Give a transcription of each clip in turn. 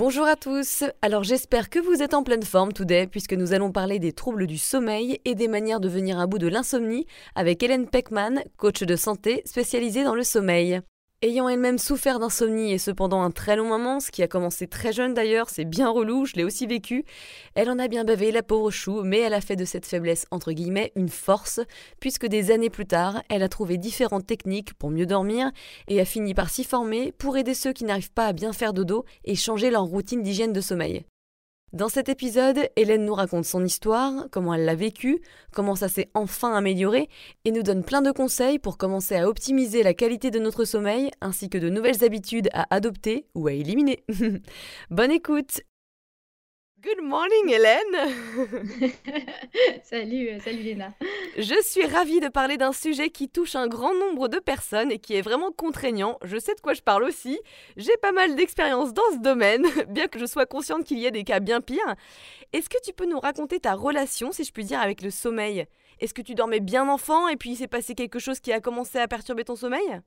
Bonjour à tous, alors j'espère que vous êtes en pleine forme today puisque nous allons parler des troubles du sommeil et des manières de venir à bout de l'insomnie avec Hélène Peckman, coach de santé spécialisée dans le sommeil. Ayant elle-même souffert d'insomnie et cependant un très long moment, ce qui a commencé très jeune d'ailleurs, c'est bien relou, je l'ai aussi vécu, elle en a bien bavé la pauvre chou, mais elle a fait de cette faiblesse entre guillemets une force, puisque des années plus tard, elle a trouvé différentes techniques pour mieux dormir et a fini par s'y former pour aider ceux qui n'arrivent pas à bien faire dodo et changer leur routine d'hygiène de sommeil. Dans cet épisode, Hélène nous raconte son histoire, comment elle l'a vécu, comment ça s'est enfin amélioré, et nous donne plein de conseils pour commencer à optimiser la qualité de notre sommeil, ainsi que de nouvelles habitudes à adopter ou à éliminer. Bonne écoute Good morning Hélène Salut, euh, salut Léna. Je suis ravie de parler d'un sujet qui touche un grand nombre de personnes et qui est vraiment contraignant. Je sais de quoi je parle aussi. J'ai pas mal d'expérience dans ce domaine, bien que je sois consciente qu'il y a des cas bien pires. Est-ce que tu peux nous raconter ta relation, si je puis dire, avec le sommeil? Est-ce que tu dormais bien enfant et puis il s'est passé quelque chose qui a commencé à perturber ton sommeil?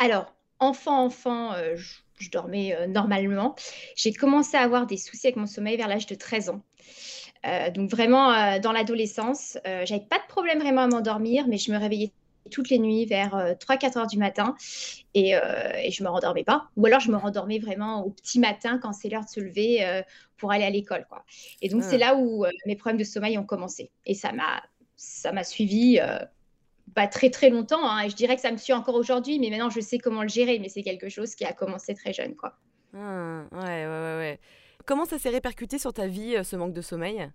Alors, enfant, enfant, euh, je je dormais euh, normalement. J'ai commencé à avoir des soucis avec mon sommeil vers l'âge de 13 ans. Euh, donc vraiment euh, dans l'adolescence, j'avais pas de problème vraiment à m'endormir, mais je me réveillais toutes les nuits vers 3-4 heures du matin et, et, je me rendormais pas. Ou alors je me rendormais vraiment au petit matin quand c'est l'heure de se lever pour aller à l'école. Quoi. Et donc c'est ah. là où mes problèmes de sommeil ont commencé. Et ça m'a ça m'a suivi pas très très longtemps. Hein, et je dirais que ça me suit encore aujourd'hui, mais maintenant je sais comment le gérer. Mais c'est quelque chose qui a commencé très jeune, quoi. Ah, ouais, ouais, ouais, ouais. Comment ça s'est répercuté sur ta vie, euh, ce manque de sommeil?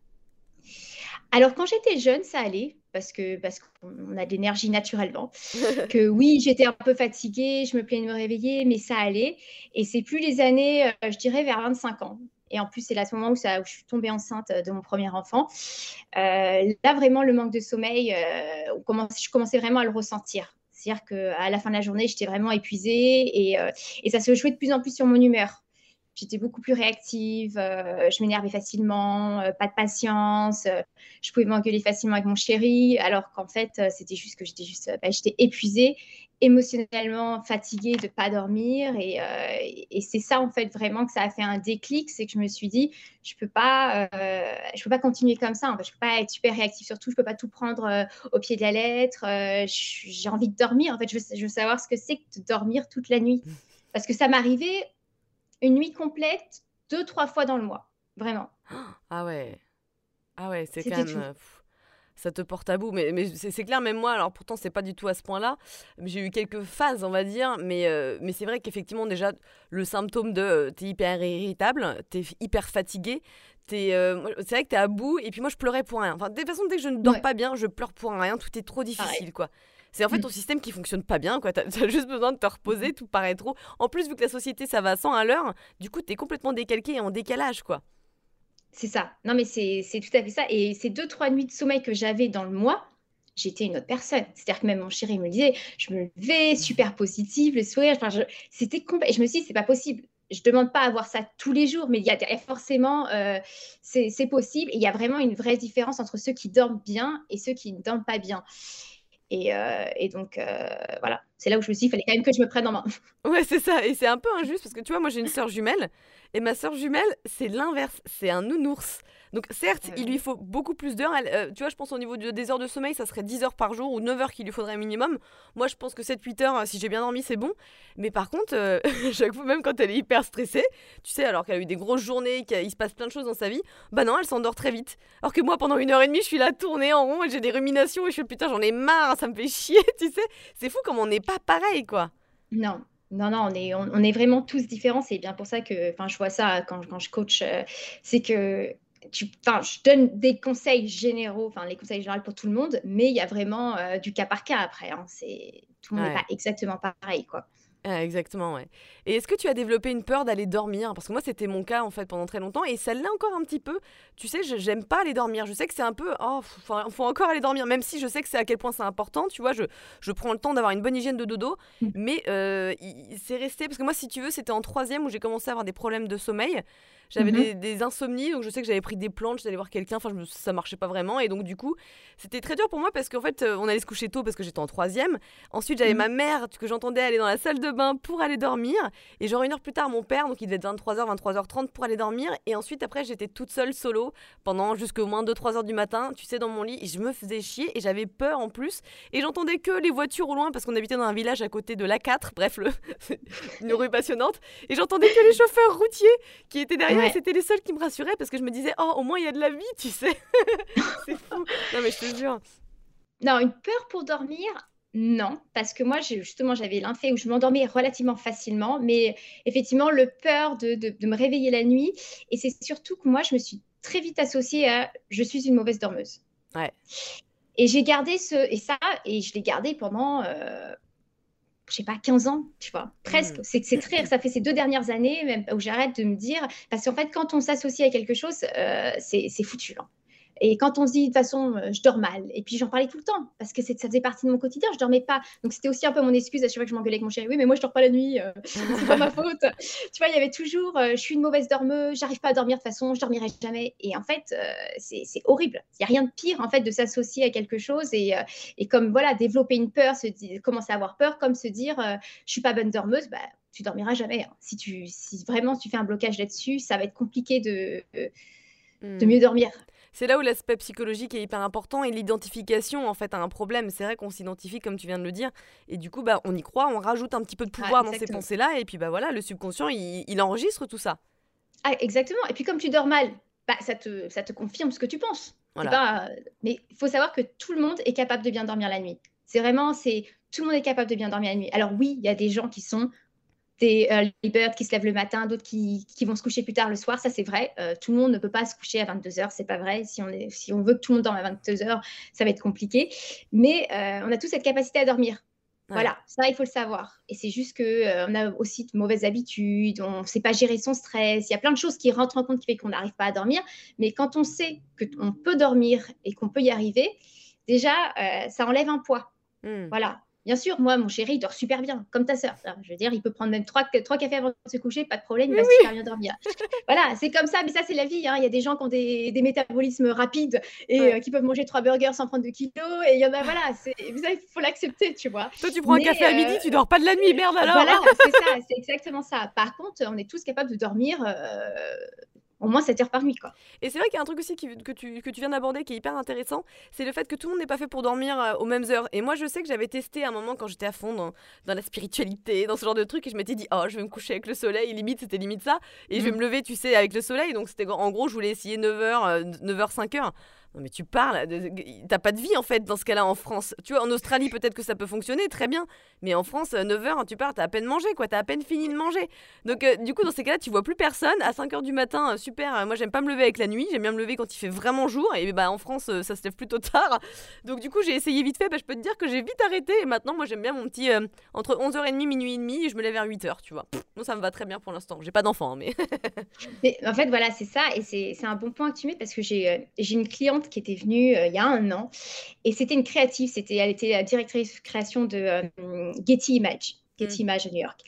Alors quand j'étais jeune, ça allait parce que parce qu'on a de l'énergie naturellement. que oui, j'étais un peu fatiguée, je me plaignais de me réveiller, mais ça allait. Et c'est plus les années, euh, je dirais vers 25 ans. Et en plus, c'est à ce moment où, ça, je suis tombée enceinte de mon premier enfant. Euh, là, vraiment, le manque de sommeil, euh, je commençais vraiment à le ressentir. C'est-à-dire qu'à la fin de la journée, j'étais vraiment épuisée euh, et, ça se jouait de plus en plus sur mon humeur. J'étais beaucoup plus réactive, je m'énervais facilement, pas de patience, je pouvais m'engueuler facilement avec mon chéri, alors qu'en fait, c'était juste que j'étais juste, bah, j'étais épuisée émotionnellement fatiguée de pas dormir. Et, euh, et c'est ça en fait vraiment que ça a fait un déclic c'est que je me suis dit je peux pas euh, je peux pas continuer comme ça en fait. je peux pas être super réactive surtout je peux pas tout prendre euh, au pied de la lettre j'ai envie de dormir en fait. Je veux, je veux savoir ce que c'est que de dormir toute la nuit. Parce que ça m'arrivait une nuit complète deux trois fois dans le mois vraiment ah ouais ah ouais c'est quand même ça te porte à bout. Mais, mais c'est clair, même moi, alors pourtant, c'est pas du tout à ce point-là. J'ai eu quelques phases, on va dire, mais, euh, mais c'est vrai qu'effectivement, déjà, le symptôme de euh, t'es hyper irritable, t'es hyper fatigué, euh, c'est vrai que t'es à bout, et puis moi, je pleurais pour rien. Enfin, de toute façon, dès que je ne dors pas bien, je pleure pour rien, tout est trop difficile, quoi. C'est en fait mm. ton système qui fonctionne pas bien, quoi. T'as as juste besoin de te reposer, mm-hmm. tout paraît trop. En plus, vu que la société, ça va à 100 à l'heure, du coup, t'es complètement décalqué et en décalage, quoi. C'est ça. Non, mais c'est tout à fait ça. Et ces deux, trois nuits de sommeil que j'avais dans le mois, j'étais une autre personne. C'est-à-dire que même mon chéri me disait, je me levais super positive, le sourire. Enfin, c'était complet. Je me suis dit, c'est pas possible. Je demande pas à avoir ça tous les jours, mais il y a forcément, euh, c'est possible. Et il y a vraiment une vraie différence entre ceux qui dorment bien et ceux qui ne dorment pas bien. Et, euh, et, donc, euh, voilà, c'est là où je me suis dit, il fallait quand même que je me prenne en main. Ouais, c'est ça. Et c'est un peu injuste parce que tu vois, moi j'ai une sœur jumelle et ma sœur jumelle, c'est l'inverse. C'est un nounours. Donc certes, il lui faut beaucoup plus d'heures. Euh, tu vois, je pense au niveau des heures de sommeil, ça serait 10 heures par jour ou 9 heures qu'il lui faudrait minimum. Moi, je pense que 7-8 heures, si j'ai bien dormi, c'est bon. Mais par contre, euh, chaque fois, même quand elle est hyper stressée, tu sais, alors qu'elle a eu des grosses journées, qu'il se passe plein de choses dans sa vie, bah non, elle s'endort très vite. Alors que moi, pendant une heure et demie, je suis là tournée en rond et j'ai des ruminations et je suis putain, j'en ai marre, ça me fait chier, tu sais. C'est fou comme on n'est pas pareil, quoi. Non, non, non, on est, on, est vraiment tous différents. C'est bien pour ça que je vois ça quand, quand je coach. Euh, c'est que tu, je donne des conseils généraux, enfin les conseils généraux pour tout le monde, mais il y a vraiment euh, du cas par cas après. Hein, c'est tout le monde n'est pas exactement pareil, quoi. Ah, exactement, ouais. Et est-ce que tu as développé une peur d'aller dormir? Parce que moi, c'était mon cas en fait pendant très longtemps et ça l'est encore un petit peu. Tu sais, j'aime pas aller dormir. Je sais que c'est un peu, oh, faut, faut encore aller dormir, même si je sais que c'est à quel point c'est important. Tu vois, je, je prends le temps d'avoir une bonne hygiène de dodo, mmh. mais euh, c'est resté parce que moi, si tu veux, c'était en troisième où j'ai commencé à avoir des problèmes de sommeil. J'avais mmh des, insomnies, donc je sais que j'avais pris des plantes, j'allais voir quelqu'un, enfin je ça marchait pas vraiment. Et donc du coup, c'était très dur pour moi parce qu'en fait, euh, on allait se coucher tôt parce que j'étais en troisième. Ensuite, j'avais mmh. ma mère que j'entendais aller dans la salle de bain pour aller dormir. Et genre une heure plus tard, mon père, donc il devait être 23h, 23h30 pour aller dormir. Et ensuite, après, j'étais toute seule solo pendant jusqu'au moins 2-3 heures du matin, tu sais, dans mon lit. Et je me faisais chier et j'avais peur en plus. Et j'entendais que les voitures au loin parce qu'on habitait dans un village à côté de l'A4, bref, le... une rue passionnante. Et j'entendais que les chauffeurs routiers qui étaient derrière. C'était les seuls qui me rassurait parce que je me disais, oh, au moins il y a de la vie, tu sais. c'est fou. Non, mais je te jure. Non, une peur pour dormir, non, parce que moi, justement, j'avais l'infé où je m'endormais relativement facilement, mais effectivement, le peur de, de, me réveiller la nuit. Et c'est surtout que moi, je me suis très vite associée à je suis une mauvaise dormeuse. Ouais. Et j'ai gardé ce. Et ça, et je l'ai gardé pendant. Euh, je sais pas, 15 ans, tu vois, presque. Mmh. C'est très, ça fait ces deux dernières années même où j'arrête de me dire, parce qu'en fait, quand on s'associe à quelque chose, euh, c'est foutu. Hein. Et quand on se dit, de toute façon, euh, je dors mal, et puis j'en parlais tout le temps, parce que ça faisait partie de mon quotidien, je dormais pas. Donc c'était aussi un peu mon excuse à chaque fois que je m'engueulais avec mon chéri. Oui, mais moi, je dors pas la nuit, euh, c'est pas ma faute. Tu vois, il y avait toujours, euh, je suis une mauvaise dormeuse, j'arrive pas à dormir de toute façon, je dormirai jamais. Et en fait, c'est horrible. Il y a rien de pire, en fait, de s'associer à quelque chose et, et comme, voilà, développer une peur, se dire, commencer à avoir peur, comme se dire, je suis pas bonne dormeuse, bah, tu dormiras jamais. Hein. Si, tu, si vraiment tu fais un blocage là-dessus, ça va être compliqué de, de hmm. mieux dormir c'est là où l'aspect psychologique est hyper important et l'identification en fait à un problème. C'est vrai qu'on s'identifie comme tu viens de le dire et du coup bah on y croit, on rajoute un petit peu de pouvoir dans ces pensées-là et puis bah voilà le subconscient il, enregistre tout ça. Ah, exactement. Et puis comme tu dors mal, bah, ça te ça te confirme ce que tu penses. Voilà. mais il faut savoir que tout le monde est capable de bien dormir la nuit. C'est vraiment c'est tout le monde est capable de bien dormir la nuit. Alors oui, il y a des gens qui sont des early birds qui se lèvent le matin, d'autres qui, vont se coucher plus tard le soir, ça c'est vrai. Euh, tout le monde ne peut pas se coucher à 22h, c'est pas vrai. Si on, est, si on veut que tout le monde dorme à 22h, ça va être compliqué. Mais euh, on a tous cette capacité à dormir. Voilà, ça il faut le savoir. Et c'est juste qu'on euh, on a aussi de mauvaises habitudes, on ne sait pas gérer son stress. Il y a plein de choses qui rentrent en compte qui fait qu'on n'arrive pas à dormir. Mais quand on sait qu'on peut dormir et qu'on peut y arriver, déjà, ça enlève un poids. Hmm. Voilà, Bien sûr, moi, mon chéri, il dort super bien, comme ta sœur. Je veux dire, il peut prendre même trois, trois cafés avant de se coucher, pas de problème, il va super bien dormir. voilà, c'est comme ça, mais ça, c'est la vie. Hein. Il y a des gens qui ont des, des métabolismes rapides et euh, qui peuvent manger trois burgers sans prendre de kilos. Et il y en a, voilà, il faut l'accepter, tu vois. Toi, tu prends un café à midi, euh, tu dors pas de la nuit, merde alors. Voilà, c'est ça, c'est exactement ça. Par contre, on est tous capables de dormir euh, au moins 7 heures par nuit. Quoi. Et c'est vrai qu'il y a un truc aussi que, tu, que tu viens d'aborder qui est hyper intéressant, c'est le fait que tout le monde n'est pas fait pour dormir euh, aux mêmes heures. Et moi, je sais que j'avais testé à un moment quand j'étais à fond dans, dans, la spiritualité, dans ce genre de truc, et je m'étais dit, oh, je vais me coucher avec le soleil, limite, c'était limite ça, et je vais mm. me lever, tu sais, avec le soleil. Donc, c'était en gros, je voulais essayer 9h, 9h, 5h. Non mais tu parles, t'as pas de vie en fait dans ce cas-là en France. Tu vois, en Australie peut-être que ça peut fonctionner, très bien. Mais en France, 9h, euh, tu pars, t'as à peine mangé quoi, t'as à peine fini de manger. Donc euh, du coup, dans ces cas-là, tu vois plus personne. À 5h du matin, euh, super, moi j'aime pas me lever avec la nuit, j'aime bien me lever quand il fait vraiment jour. Et bah en France, ça se lève plutôt tard. Donc du coup, j'ai essayé vite fait, bah, je peux te dire que j'ai vite arrêté. Et maintenant, moi j'aime bien mon petit entre 11h30, minuit et demi, je me lève vers 8h, tu vois. Moi ça me va très bien pour l'instant. J'ai pas d'enfant, hein, mais... mais... En fait, voilà, c'est ça. Et c'est un bon point que tu mets parce que j'ai une cliente qui était venue euh, il y a un an. Et c'était une créative, c'était, elle était la directrice de création de euh, Getty Image. Getty mm. Image à New York.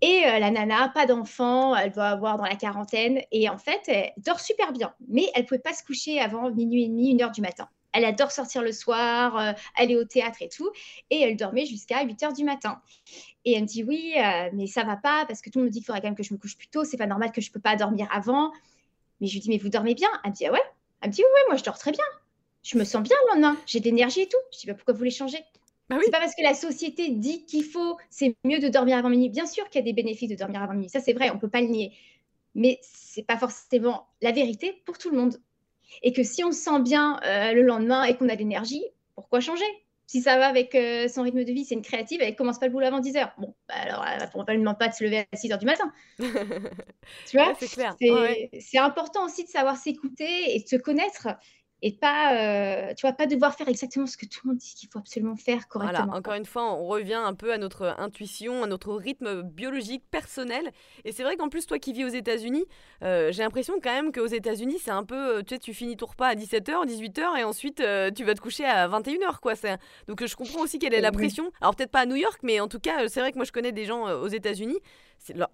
Et euh, la nana, pas d'enfant, elle doit avoir dans la quarantaine. Et en fait, elle dort super bien. Mais elle ne pouvait pas se coucher avant minuit et demi, une heure du matin. Elle adore sortir le soir, aller au théâtre et tout. Et elle dormait jusqu'à 8 heures du matin. Et elle me dit Oui, mais ça va pas parce que tout le monde me dit qu'il faudrait quand même que je me couche plus tôt. C'est pas normal que je peux pas dormir avant. Mais je lui dis Mais vous dormez bien? Elle me dit Ah ouais Elle me dit Oui, moi je dors très bien je me sens bien le lendemain, j'ai de l'énergie et tout. Je dis, bah, pourquoi vous voulez changer? Bah oui. C'est pas parce que la société dit qu'il faut, c'est mieux de dormir avant minuit. Bien sûr qu'il y a des bénéfices de dormir avant minuit, ça c'est vrai, on peut pas le nier. Mais c'est pas forcément la vérité pour tout le monde. Et que si on se sent bien euh, le lendemain et qu'on a de l'énergie, pourquoi changer? Si ça va avec euh, son rythme de vie, c'est une créative, elle commence pas le boulot avant 10 h Bon, bah alors, on ne demande pas de se lever à 6 h du matin. tu vois C'est clair. C'est important aussi de savoir s'écouter et de se connaître et pas, euh, tu vois, pas devoir faire exactement ce que tout le monde dit qu'il faut absolument faire correctement. Voilà, encore une fois, on revient un peu à notre intuition, à notre rythme biologique personnel. Et c'est vrai qu'en plus, toi qui vis aux États-Unis, euh, j'ai l'impression quand même qu'aux États-Unis, c'est un peu, euh, tu sais, tu finis ton repas à 17h, 18h et ensuite tu vas te coucher à 21h, quoi. Donc je comprends aussi quelle est la pression. Alors peut-être pas à New York, mais en tout cas, c'est vrai que moi je connais des gens aux États-Unis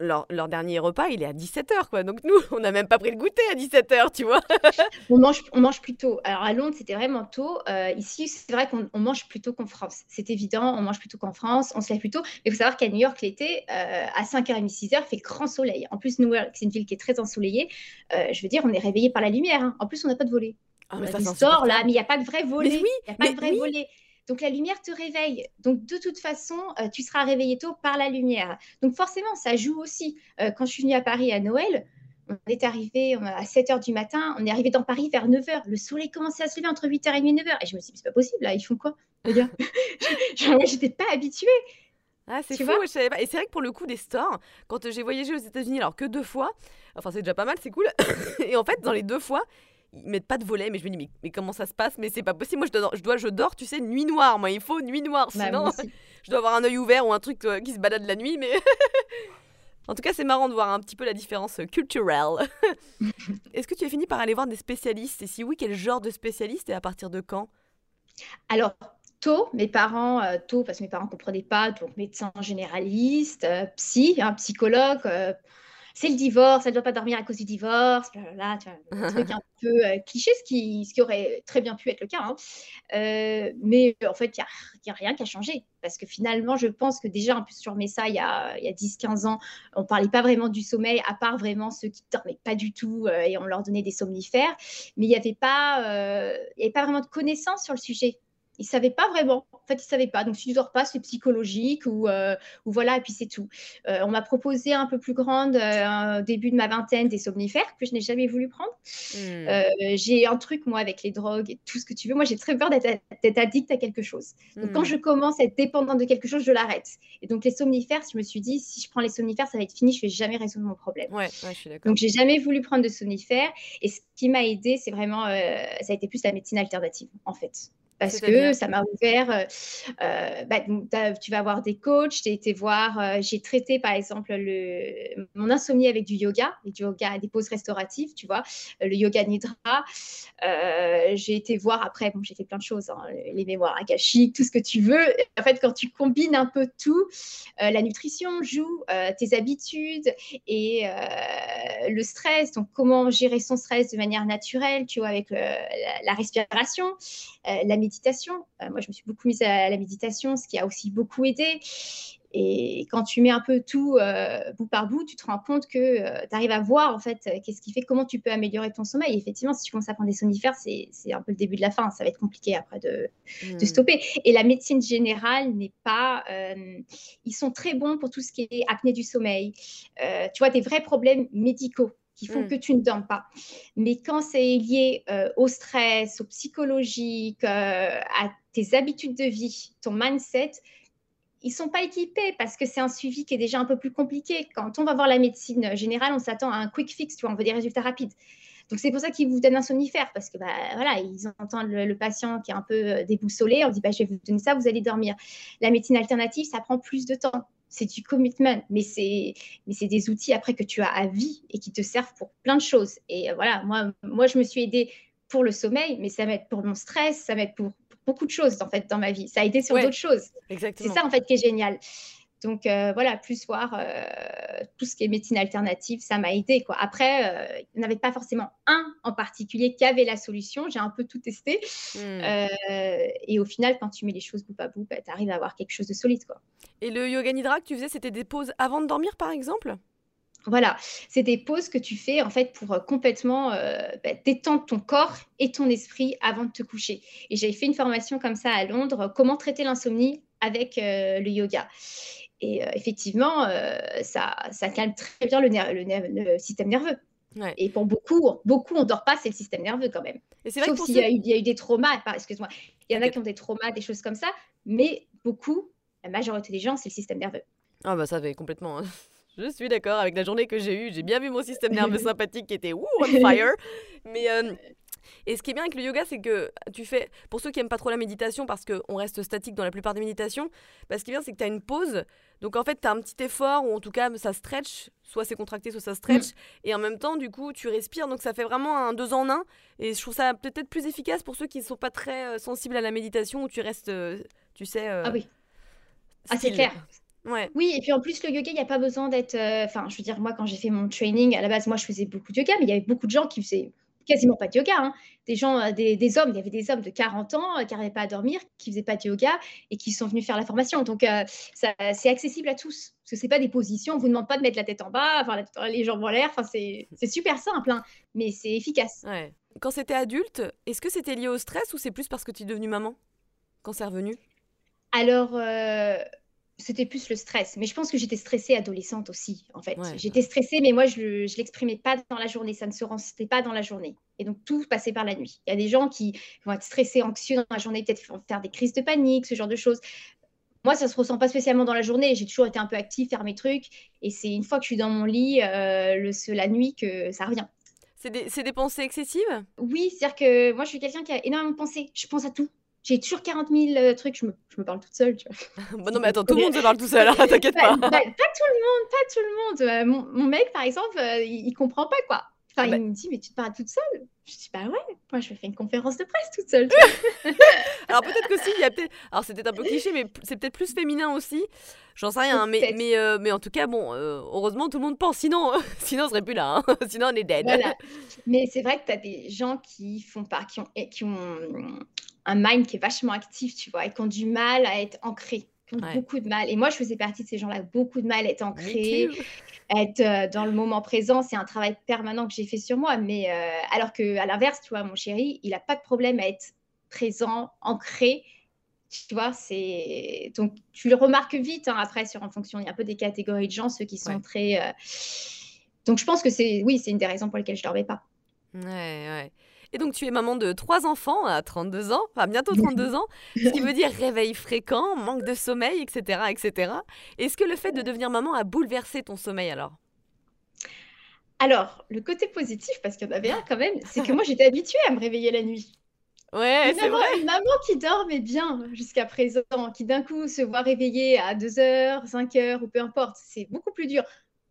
leur, leur, dernier repas, il est à 17h, quoi. Donc nous, on n'a même pas pris le goûter à 17h, tu vois. on, mange, on mange plus tôt. Alors à Londres, c'était vraiment tôt. Euh, ici, c'est vrai qu'on mange plus tôt qu'en France. C'est évident, on mange plus tôt qu'en France, on se lève plus tôt. Mais il faut savoir qu'à New York, l'été, euh, à 5h30, 6h, il fait grand soleil. En plus, New York, c'est une ville qui est très ensoleillée. Euh, je veux dire, on est réveillé par la lumière. Hein. En plus, on n'a pas de volet. Ah, on des là, mais il n'y a pas de vrai volet. Il n'y a pas de vrai volet. Donc la lumière te réveille. Donc de toute façon, euh, tu seras réveillé tôt par la lumière. Donc forcément, ça joue aussi. Euh, quand je suis venue à Paris à Noël, on est arrivé à 7 h du matin, on est arrivé dans Paris vers 9 h. Le soleil commençait à se lever entre 8h30 et 9 h. Et je me suis dit, c'est pas possible, là, ils font quoi? Moi, j'étais pas habituée. Ah, c'est fou, je savais pas. Et c'est vrai que pour le coup des stores, quand j'ai voyagé aux États-Unis, alors que deux fois, enfin c'est déjà pas mal, c'est cool. et en fait, dans les deux fois, ils mettent pas de volet, mais je me dis, mais, comment ça se passe? Mais c'est pas possible. Moi, je dois, je dois, je dors, tu sais, nuit noire. Moi, il faut nuit noire. Bah, sinon, je dois avoir un œil ouvert ou un truc qui se balade la nuit. Mais en tout cas, c'est marrant de voir un petit peu la différence culturelle. Est-ce que tu as fini par aller voir des spécialistes? Et si oui, quel genre de spécialiste et à partir de quand? Alors, tôt, mes parents, euh, tôt, parce que mes parents ne comprenaient pas, donc médecin généraliste, euh, psy, un psychologue. Euh, c'est le divorce, elle ne doit pas dormir à cause du divorce, là, un truc un peu euh, cliché, ce qui, ce qui aurait très bien pu être le cas. Hein. Euh, mais en fait, il n'y a, rien qui a changé. Parce que finalement, je pense que déjà, un peu sur Messa, il y a, il y a 10-15 ans, on ne parlait pas vraiment du sommeil, à part vraiment ceux qui ne dormaient pas du tout euh, et on leur donnait des somnifères. Mais il n'y avait, pas, avait pas vraiment de connaissances sur le sujet ils ne savaient pas vraiment. En fait, ils ne savaient pas. Donc, si tu ne dors pas, c'est psychologique ou, euh, ou, voilà, et puis c'est tout. Euh, on m'a proposé un peu plus grande, euh, au début de ma vingtaine, des somnifères que je n'ai jamais voulu prendre. Hmm. j'ai un truc, moi, avec les drogues et tout ce que tu veux. Moi, j'ai très peur d'être addict à quelque chose. Donc, quand hmm. je commence à être dépendante de quelque chose, je l'arrête. Et donc, les somnifères, je me suis dit, si je prends les somnifères, ça va être fini, je ne vais jamais résoudre mon problème. Ouais, je suis. Donc, j'ai jamais voulu prendre de somnifères. Et ce qui m'a aidé, c'est vraiment, ça a été plus la médecine alternative, en fait parce que ça m'a ouvert. Euh, euh, bah, tu vas avoir des coachs. J'ai été voir, euh, j'ai traité par exemple le, mon insomnie avec du yoga, du yoga, des pauses restauratives, tu vois, le yoga nidra. j'ai été voir après, bon, j'ai fait plein de choses, hein, les mémoires akashiques, tout ce que tu veux. En fait, quand tu combines un peu tout, la nutrition joue, tes habitudes et le stress. Donc, comment gérer son stress de manière naturelle, tu vois, avec la, la, respiration, la méditation. Euh, moi, je me suis beaucoup mise à la méditation, ce qui a aussi beaucoup aidé. Et quand tu mets un peu tout euh, bout par bout, tu te rends compte que euh, tu arrives à voir en fait qu'est-ce qui fait, comment tu peux améliorer ton sommeil. Et effectivement, si tu commences à prendre des somnifères, c'est un peu le début de la fin. Ça va être compliqué après de, de hmm. stopper. Et la médecine générale n'est pas. ils sont très bons pour tout ce qui est apnée du sommeil. tu vois, des vrais problèmes médicaux qui font mm. que tu ne dormes pas. Mais quand c'est lié euh, au stress, au psychologique, euh, à tes habitudes de vie, ton mindset, ils sont pas équipés parce que c'est un suivi qui est déjà un peu plus compliqué. Quand on va voir la médecine générale, on s'attend à un quick fix, tu vois, on veut des résultats rapides. Donc c'est pour ça qu'ils vous donnent un somnifère parce que bah, voilà, ils entendent le, patient qui est un peu euh, déboussolé, on dit bah, je vais vous donner ça, vous allez dormir. La médecine alternative, ça prend plus de temps c'est du commitment, mais c'est mais c'est des outils après que tu as à vie et qui te servent pour plein de choses. Et euh, voilà, moi moi je me suis aidée pour le sommeil, mais ça m'aide pour mon stress, ça m'aide pour, beaucoup de choses en fait dans ma vie. Ça a aidé sur d'autres choses. Exactement. C'est ça en fait qui est génial. Donc euh, voilà, plus voir euh, tout ce qui est médecine alternative, ça m'a aidé. Quoi. Après, euh, il n'y avait pas forcément un en particulier qui avait la solution. J'ai un peu tout testé. Hmm. et au final, quand tu mets les choses bout à bout, bah, tu arrives à avoir quelque chose de solide. Quoi. Et le yoga nidra que tu faisais, c'était des pauses avant de dormir, par exemple? Voilà, c'est des pauses que tu fais en fait pour complètement bah, détendre ton corps et ton esprit avant de te coucher. Et j'avais fait une formation comme ça à Londres, comment traiter l'insomnie avec le yoga. Et euh, effectivement, euh, ça, ça, calme très bien le, le, système nerveux. Et pour beaucoup, beaucoup on dort pas, c'est le système nerveux quand même. Et c'est vrai Sauf s'il y, y, a eu des traumas, excuse-moi, il y en a qui ont des traumas, des choses comme ça, mais beaucoup, la majorité des gens, c'est le système nerveux. Ah bah ça fait complètement. Hein. Je suis d'accord avec la journée que j'ai eue. J'ai bien vu mon système nerveux sympathique qui était on fire. Mais euh, Et ce qui est bien avec le yoga, c'est que tu fais, pour ceux qui aiment pas trop la méditation, parce qu'on reste statique dans la plupart des méditations, bah, ce qui est bien, c'est que tu as une pause. Donc en fait, tu as un petit effort, ou en tout cas, ça stretch, soit c'est contracté, soit ça stretch. Mm. Et en même temps, du coup, tu respires. Donc ça fait vraiment un deux en un. Et je trouve ça peut-être plus efficace pour ceux qui ne sont pas très euh, sensibles à la méditation, où tu restes, euh, tu sais. Euh, ah oui. Ah, c'est clair. Ouais. Oui, et puis en plus, le yoga, il n'y a pas besoin d'être. Enfin, je veux dire, moi, quand j'ai fait mon training, à la base, moi, je faisais beaucoup de yoga, mais il y avait beaucoup de gens qui faisaient quasiment pas de yoga. Hein. Des gens, euh, des, hommes, il y avait des hommes de 40 ans euh, qui n'arrivaient pas à dormir, qui faisaient pas de yoga et qui sont venus faire la formation. Donc, euh, c'est accessible à tous. Parce que c'est pas des positions, on vous demande pas de mettre la tête en bas, enfin, les jambes en l'air. Enfin, c'est super simple, hein, mais c'est efficace. Quand c'était adulte, est-ce que c'était lié au stress ou c'est plus parce que tu es devenue maman quand c'est revenu? Alors, c'était plus le stress. Mais je pense que j'étais stressée adolescente aussi, en fait. J'étais stressée, mais moi, je ne l'exprimais pas dans la journée. Ça ne se ressentait pas dans la journée. Et donc, tout passait par la nuit. Il y a des gens qui vont être stressés, anxieux dans la journée, peut-être faire des crises de panique, ce genre de choses. Moi, ça ne se ressent pas spécialement dans la journée. J'ai toujours été un peu active, faire mes trucs. Et c'est une fois que je suis dans mon lit, euh, le, la nuit, que ça revient. C'est des, des, pensées excessives? Oui, c'est-à-dire que moi, je suis quelqu'un qui a énormément de pensées. Je pense à tout j'ai toujours 40 000 euh, trucs, je me, je me, parle toute seule, tu vois. bah non, mais attends, tout le monde se parle tout seul, hein, t'inquiète pas. pas. tout le monde, pas tout le monde. Euh, mon, mon, mec, par exemple, euh, il, il, comprend pas, quoi. Enfin, ah bah il me dit, mais tu te parles toute seule? Je dis, bah ouais, moi je fais une conférence de presse toute seule. Alors peut-être que si, il y a peut-être. Alors c'était un peu cliché, mais c'est peut-être plus féminin aussi. J'en sais rien, hein, mais, mais, mais en tout cas, bon, heureusement tout le monde pense, sinon, sinon on serait plus là, hein. sinon on est dead. Voilà. Mais c'est vrai que tu as des gens qui font pas, qui ont, qui ont un mind qui est vachement actif, tu vois, et qui ont du mal à être ancrés, qui ont beaucoup de mal. Et moi, je faisais partie de ces gens-là, beaucoup de mal à être ancrés, être euh, dans le moment présent. C'est un travail permanent que j'ai fait sur moi. Mais euh, alors que à l'inverse, tu vois, mon chéri, il n'a pas de problème à être présent, ancré. Tu vois, c'est donc tu le remarques vite hein, après sur en fonction. Il y a un peu des catégories de gens, ceux qui sont très. Euh, donc je pense que c'est oui, c'est une des raisons pour lesquelles je dormais pas. Ouais, ouais. Et donc, tu es maman de trois enfants à 32 ans, enfin bientôt 32 ans, ce qui veut dire réveil fréquent, manque de sommeil, etc. etc. Est-ce que le fait de devenir maman a bouleversé ton sommeil alors? Alors, le côté positif, parce qu'il y en avait un quand même, c'est que moi j'étais habituée à me réveiller la nuit. Ouais, c'est vrai. Une maman qui dormait bien jusqu'à présent, qui d'un coup se voit réveillée à 2h, 5h ou peu importe, c'est beaucoup plus dur.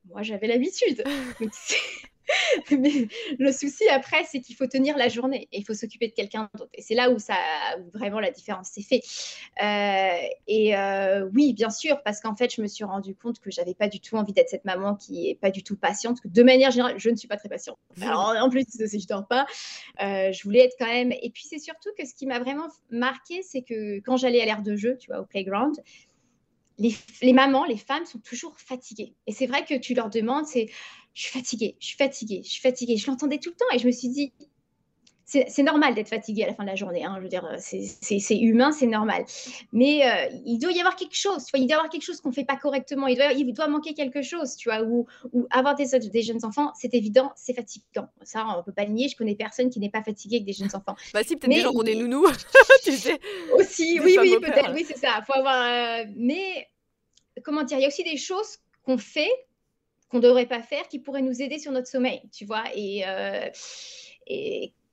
Moi, j'avais l'habitude. Mais le souci après, c'est qu'il faut tenir la journée et il faut s'occuper de quelqu'un d'autre. Et c'est là où, ça, vraiment la différence s'est faite. Euh, et euh, oui, bien sûr, parce qu'en fait, je me suis rendu compte que j'avais pas du tout envie d'être cette maman qui est pas du tout patiente. Que de manière générale, je ne suis pas très patiente. Alors, en plus, si je dors pas, euh, je voulais être quand même. Et puis, c'est surtout que ce qui m'a vraiment marqué, c'est que quand j'allais à l'air de jeu, tu vois, au playground, les, les, mamans, les femmes sont toujours fatiguées. Et c'est vrai que tu leur demandes, c'est je suis fatiguée, je suis fatiguée, je suis fatiguée. Je l'entendais tout le temps et je me suis dit, c'est normal d'être fatiguée à la fin de la journée. Hein, je veux dire, c'est humain, c'est normal. Mais euh, il doit y avoir quelque chose. Tu vois, il doit y avoir quelque chose qu'on ne fait pas correctement. Il doit, il doit manquer quelque chose. Tu vois, ou, ou avoir des, des, jeunes enfants, c'est évident, c'est fatigant. Ça, on ne peut pas nier. Je connais personne qui n'est pas fatigué avec des jeunes enfants. Bah si, peut-être des gens qui ont des nounous, tu sais. Aussi, oui, oui, peut-être. Oui, c'est ça. Faut avoir. Euh, mais comment dire, il y a aussi des choses qu'on fait qu'on ne devrait pas faire qui pourraient nous aider sur notre sommeil, tu vois, et, euh,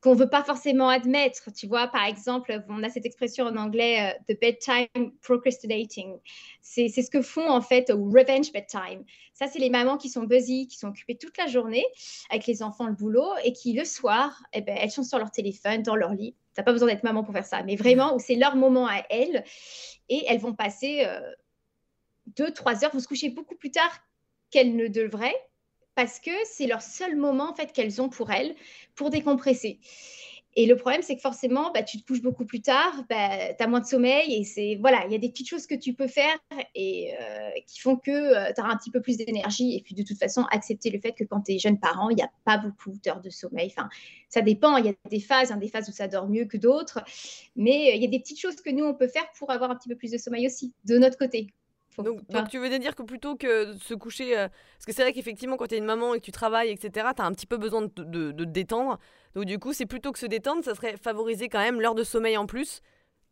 qu'on ne veut pas forcément admettre, tu vois. Par exemple, on a cette expression en anglais, euh, the bedtime procrastinating. C'est ce que font en fait, ou revenge bedtime. Ça, c'est les mamans qui sont busy, qui sont occupées toute la journée avec les enfants, le boulot, et qui le soir, eh ben, elles sont sur leur téléphone, dans leur lit. Tu n'as pas besoin d'être maman pour faire ça, mais vraiment, où c'est leur moment à elles, et elles vont passer... Euh, deux, trois heures, vont se coucher beaucoup plus tard qu'elles ne devraient parce que c'est leur seul moment en fait qu'elles ont pour elles pour décompresser. Et le problème, c'est que forcément, bah, tu te couches beaucoup plus tard, bah, tu as moins de sommeil, et c'est voilà, il y a des petites choses que tu peux faire et euh, qui font que euh, tu as un petit peu plus d'énergie. Et puis de toute façon, accepter le fait que quand tu es jeune parent, il n'y a pas beaucoup d'heures de sommeil. Enfin, ça dépend, il y a des phases, hein, des phases où ça dort mieux que d'autres, mais euh, il y a des petites choses que nous, on peut faire pour avoir un petit peu plus de sommeil aussi, de notre côté. Donc, tu veux dire que plutôt que de se coucher, euh, parce que c'est vrai qu'effectivement quand tu es une maman et que tu travailles, etc., tu as un petit peu besoin de, te détendre. Donc du coup, c'est plutôt que se détendre, ça serait favoriser quand même l'heure de sommeil en plus,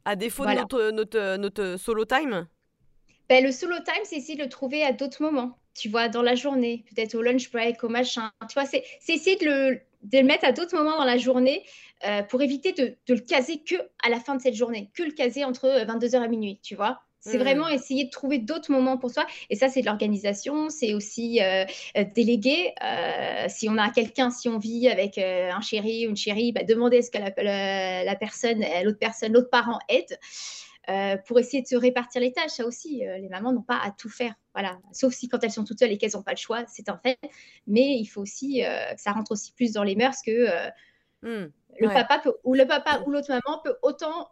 à défaut de notre, notre, notre, solo time. Ben, le solo time, c'est essayer de le trouver à d'autres moments, tu vois, dans la journée, peut-être au lunch break, au machin. Tu vois, c'est essayer de le de le mettre à d'autres moments dans la journée euh, pour éviter de, de, le caser que à la fin de cette journée, que le caser entre 22h et minuit, tu vois. C'est mmh. vraiment essayer de trouver d'autres moments pour soi. Et ça, c'est de l'organisation, c'est aussi euh, euh, déléguer. Euh, si on a quelqu'un, si on vit avec un chéri ou une chérie, bah, demander est-ce que la, la, personne, l'autre personne, l'autre parent aide. pour essayer de se répartir les tâches, ça aussi, les mamans n'ont pas à tout faire, voilà. Sauf si quand elles sont toutes seules et qu'elles n'ont pas le choix, c'est un fait. Mais il faut aussi que ça rentre aussi plus dans les mœurs que mmh. le papa peut, ou le papa ou l'autre maman peut autant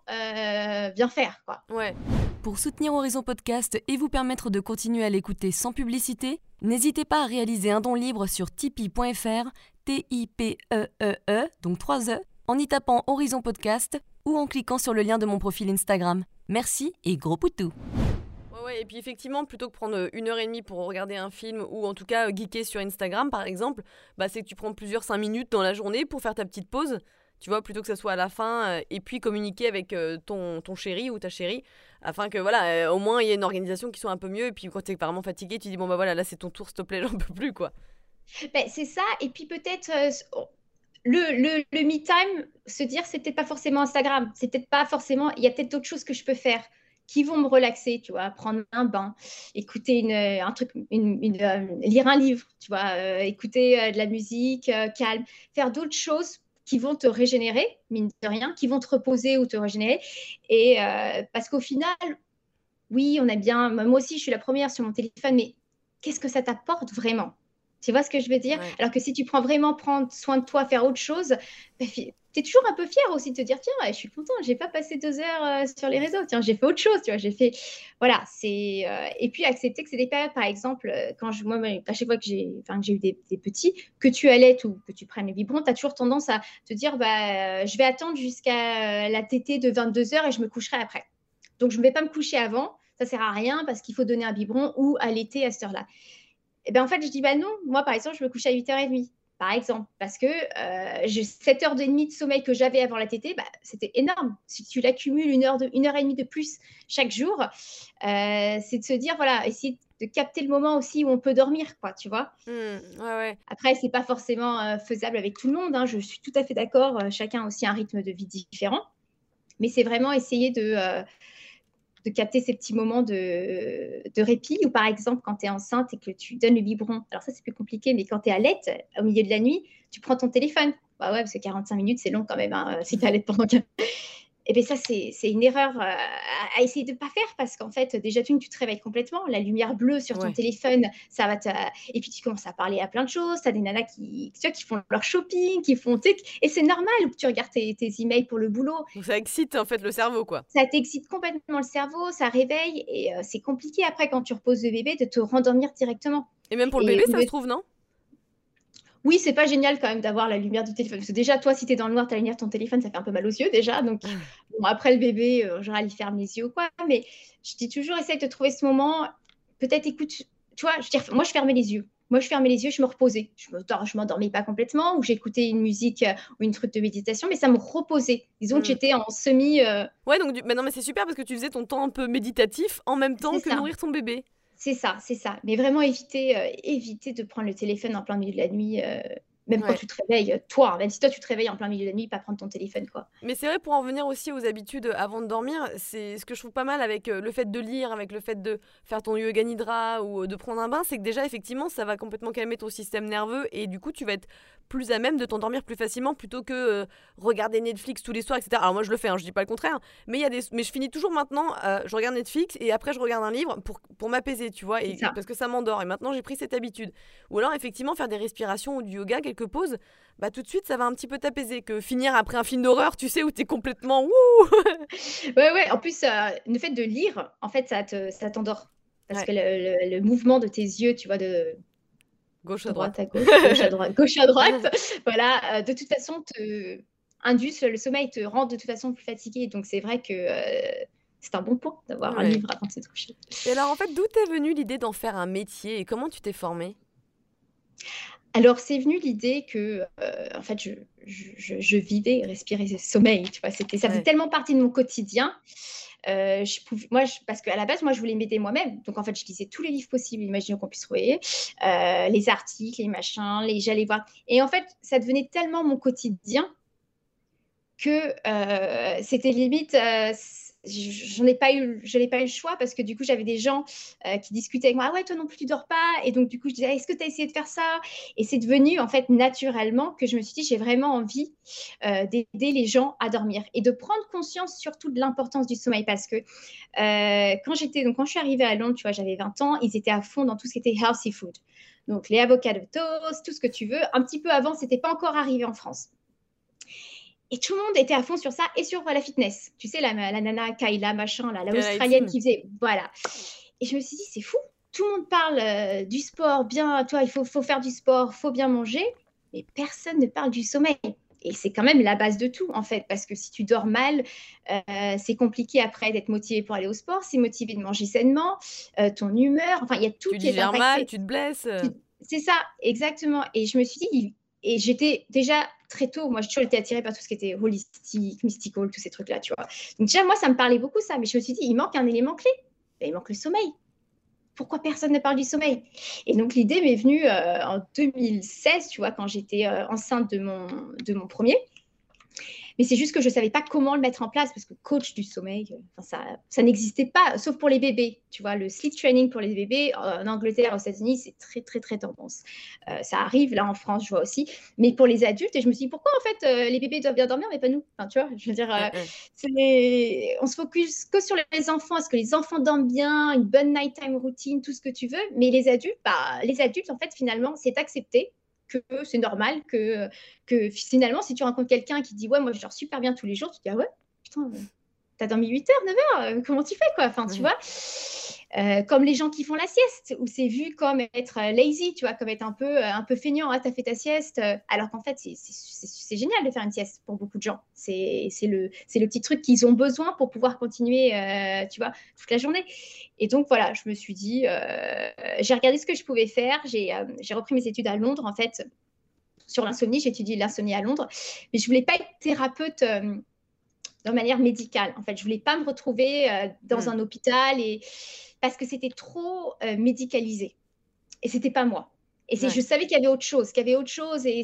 bien faire, quoi. Ouais. Pour soutenir Horizon Podcast et vous permettre de continuer à l'écouter sans publicité, n'hésitez pas à réaliser un don libre sur tipeee.fr, T-I-P-E-E-E, -E -E, donc 3 E, en y tapant Horizon Podcast ou en cliquant sur le lien de mon profil Instagram. Merci et gros poutou Et puis effectivement, plutôt que prendre une heure et demie pour regarder un film ou en tout cas geeker sur Instagram par exemple, bah, c'est que tu prends plusieurs 5 minutes dans la journée pour faire ta petite pause tu vois, plutôt que ça soit à la fin, euh, et puis communiquer avec euh, ton, ton chéri ou ta chérie, afin que, voilà, euh, au moins il y ait une organisation qui soit un peu mieux, et puis quand tu es vraiment fatigué, tu dis, bon bah voilà, là c'est ton tour, s'il te plaît, j'en peux plus, quoi. Ben, c'est ça, et puis peut-être le, le, le me time, se dire, c'est peut-être pas forcément Instagram, c'est peut-être pas forcément, il y a peut-être d'autres choses que je peux faire qui vont me relaxer, tu vois, prendre un bain, écouter une, un truc, une, lire un livre, tu vois, écouter de la musique calme, faire d'autres choses qui vont te régénérer, mine de rien, qui vont te reposer ou te régénérer. Et euh, parce qu'au final, oui, on a bien, moi aussi, je suis la première sur mon téléphone, mais qu'est-ce que ça t'apporte vraiment? Tu vois ce que je veux dire? Alors que si tu prends vraiment prendre soin de toi, faire autre chose, bah, tu es toujours un peu fier aussi de te dire tiens, je suis content, j'ai pas passé deux heures euh, sur les réseaux, tiens, j'ai fait autre chose, tu vois, j'ai fait. Voilà, c'est. Euh, et puis accepter que c'est des périodes, par exemple, euh, quand je, moi, à chaque fois que j'ai eu des, petits, que tu allaites ou que tu prennes le biberon, tu as toujours tendance à te dire bah, je vais attendre jusqu'à la tétée de 22 heures et je me coucherai après. Donc, je ne vais pas me coucher avant, ça sert à rien parce qu'il faut donner un biberon ou allaiter à cette heure-là. Et ben en fait, je dis bah non, moi par exemple, je me couche à 8h30 par exemple, parce que euh, j'ai 7 heures et demie de sommeil que j'avais avant la tétée, bah, c'était énorme. Si tu l'accumules une heure, de, une heure et demie de plus chaque jour, euh, c'est de se dire, voilà, essayer de capter le moment aussi où on peut dormir, quoi, tu vois. Mmh, ouais, ouais. Après, c'est pas forcément euh, faisable avec tout le monde, hein, je suis tout à fait d'accord, chacun a aussi un rythme de vie différent, mais c'est vraiment essayer de de capter ces petits moments de, de répit. Ou par exemple, quand tu es enceinte et que tu donnes le biberon, alors ça c'est plus compliqué, mais quand tu es à l'aide, au milieu de la nuit, tu prends ton téléphone. Bah ouais, parce que 45 minutes, c'est long quand même, hein, si tu es à l'aide pendant et eh bien ça, c'est une erreur euh, à, essayer de ne pas faire parce qu'en fait, déjà, tu, tu te réveilles complètement. La lumière bleue sur ton téléphone, ça va te... Et puis, tu commences à parler à plein de choses. Tu as des nanas qui, tu vois, qui font leur shopping, qui font... Et c'est normal que tu regardes tes, tes, emails pour le boulot. ça excite en fait le cerveau, quoi. Ça t'excite complètement le cerveau, ça réveille. Et euh, c'est compliqué après, quand tu reposes le bébé, de te rendormir directement. Et même pour le bébé, ça se trouve, non? Oui, c'est pas génial quand même d'avoir la lumière du téléphone. Parce que déjà, toi, si tu es dans le noir, tu as la lumière de ton téléphone, ça fait un peu mal aux yeux déjà. Donc, mmh. bon, après le bébé, euh, j'aurais à lui fermer les yeux ou quoi. Mais je dis toujours, essaye de trouver ce moment. Peut-être écoute, tu vois, je dire, moi, je fermais les yeux. Moi, je fermais les yeux, je me reposais. Je ne m'endormais pas complètement ou j'écoutais une musique euh, ou une truc de méditation, mais ça me reposait. Disons que mmh. j'étais en semi. Euh, ouais, donc, mais non, mais c'est super parce que tu faisais ton temps un peu méditatif en même temps que nourrir ton bébé. C'est ça, c'est ça. Mais vraiment éviter, éviter de prendre le téléphone en plein milieu de la nuit. Même quand tu te réveilles, toi, même si toi tu te réveilles en plein milieu de la nuit, pas prendre ton téléphone, quoi. Mais c'est vrai, pour en venir aussi aux habitudes avant de dormir, c'est ce que je trouve pas mal avec euh, le fait de lire, avec le fait de faire ton yoga nidra ou euh, de prendre un bain, c'est que déjà, effectivement, ça va complètement calmer ton système nerveux et du coup, tu vas être plus à même de t'endormir plus facilement plutôt que euh, regarder Netflix tous les soirs, etc. Alors moi, je le fais, hein, je dis pas le contraire, mais, y a des... mais je finis toujours maintenant, je regarde Netflix et après, je regarde un livre pour, pour m'apaiser, tu vois, et, parce que ça m'endort. Et maintenant, j'ai pris cette habitude. Ou alors, effectivement, faire des respirations ou du yoga, quelques pauses bah tout de suite ça va un petit peu t'apaiser que finir après un film d'horreur, tu sais où t'es complètement wouh. ouais ouais, en plus euh, le fait de lire, en fait ça te ça t'endort parce que le, mouvement de tes yeux, tu vois de gauche à droite, à gauche, gauche à droite, gauche à droite, voilà, euh, de toute façon te le sommeil te rend de toute façon plus fatigué. Donc c'est vrai que euh, c'est un bon point d'avoir un livre avant de se coucher. Et alors en fait, d'où t'es venue l'idée d'en faire un métier et comment tu t'es formée? Alors, c'est venu l'idée que, euh, en fait, je, je, je, vivais, respirais sommeil, tu vois. C'était, ça faisait tellement partie de mon quotidien je pouvais, moi, parce qu'à la base, moi, je voulais m'aider moi-même. Donc, en fait, je lisais tous les livres possibles, imaginez qu'on puisse trouver, les articles, les machins, les, j'allais voir. Et en fait, ça devenait tellement mon quotidien que c'était limite j'en ai pas eu, je n'ai pas eu le choix parce que du coup, j'avais des gens euh, qui discutaient avec moi. Ah ouais, toi non plus, tu dors pas. Et donc, du coup, je disais, est-ce que tu as essayé de faire ça? Et c'est devenu, en fait, naturellement que je me suis dit, j'ai vraiment envie euh, d'aider les gens à dormir et de prendre conscience surtout de l'importance du sommeil parce que euh, quand j'étais, donc quand je suis arrivée à Londres, tu vois, j'avais 20 ans, ils étaient à fond dans tout ce qui était healthy food. Donc, les avocats de toast, tout ce que tu veux. Un petit peu avant, c'était pas encore arrivé en France. Et tout le monde était à fond sur ça et sur la fitness. Tu sais, la, la nana Kayla, machin, la australienne qui faisait. Voilà. Et je me suis dit, c'est fou. Tout le monde parle euh, du sport, bien, toi, il faut, faut faire du sport, faut bien manger, mais personne ne parle du sommeil. Et c'est quand même la base de tout, en fait, parce que si tu dors mal, euh, c'est compliqué après d'être motivé pour aller au sport, c'est motivé de manger sainement, euh, ton humeur, enfin, il y a tout tu qui est impacté. mal, tu te blesses. C'est ça, exactement. Et je me suis dit, et j'étais déjà très tôt, moi j'ai toujours été attirée par tout ce qui était holistique, mystical, tous ces trucs-là, tu vois. Donc déjà, moi, ça me parlait beaucoup ça, mais je me suis dit, il manque un élément clé. Ben, il manque le sommeil. Pourquoi personne ne parle du sommeil? Et donc l'idée m'est venue euh, en 2016, tu vois, quand j'étais euh, enceinte de mon, de mon premier. Mais c'est juste que je ne savais pas comment le mettre en place parce que coach du sommeil, euh, ça, ça n'existait pas, sauf pour les bébés. Tu vois, le sleep training pour les bébés en Angleterre, aux États-Unis, c'est très, très, très tendance. Euh, ça arrive là en France, je vois aussi. Mais pour les adultes, et je me suis dit, pourquoi en fait euh, les bébés doivent bien dormir, mais pas nous? Enfin, Tu vois, je veux dire, on se focus que sur les enfants. Est-ce que les enfants dorment bien, une bonne nighttime routine, tout ce que tu veux Mais les adultes, bah, les adultes, en fait, finalement, c'est accepté que c'est normal, que, que finalement, si tu rencontres quelqu'un qui dit Ouais, moi je dors super bien tous les jours, tu dis Ah ouais, putain, t'as dormi 8 heures, 9 heures, comment tu fais quoi Enfin, tu vois. Euh, comme les gens qui font la sieste, où c'est vu comme être euh, lazy, tu vois, comme être un peu, euh, un peu feignant, ah, t'as fait ta sieste, alors qu'en fait, c'est génial de faire une sieste pour beaucoup de gens. C'est le, le petit truc qu'ils ont besoin pour pouvoir continuer, tu vois, toute la journée. Et donc, voilà, je me suis dit, j'ai regardé ce que je pouvais faire, j'ai repris mes études à Londres, en fait, sur l'insomnie, j'ai étudié l'insomnie à Londres, mais je voulais pas être thérapeute de manière médicale. En fait, je voulais pas me retrouver dans mmh. un hôpital et parce que c'était trop euh, médicalisé. Et c'était pas moi. Et je savais qu'il y avait autre chose, qu'il y avait autre chose. Et,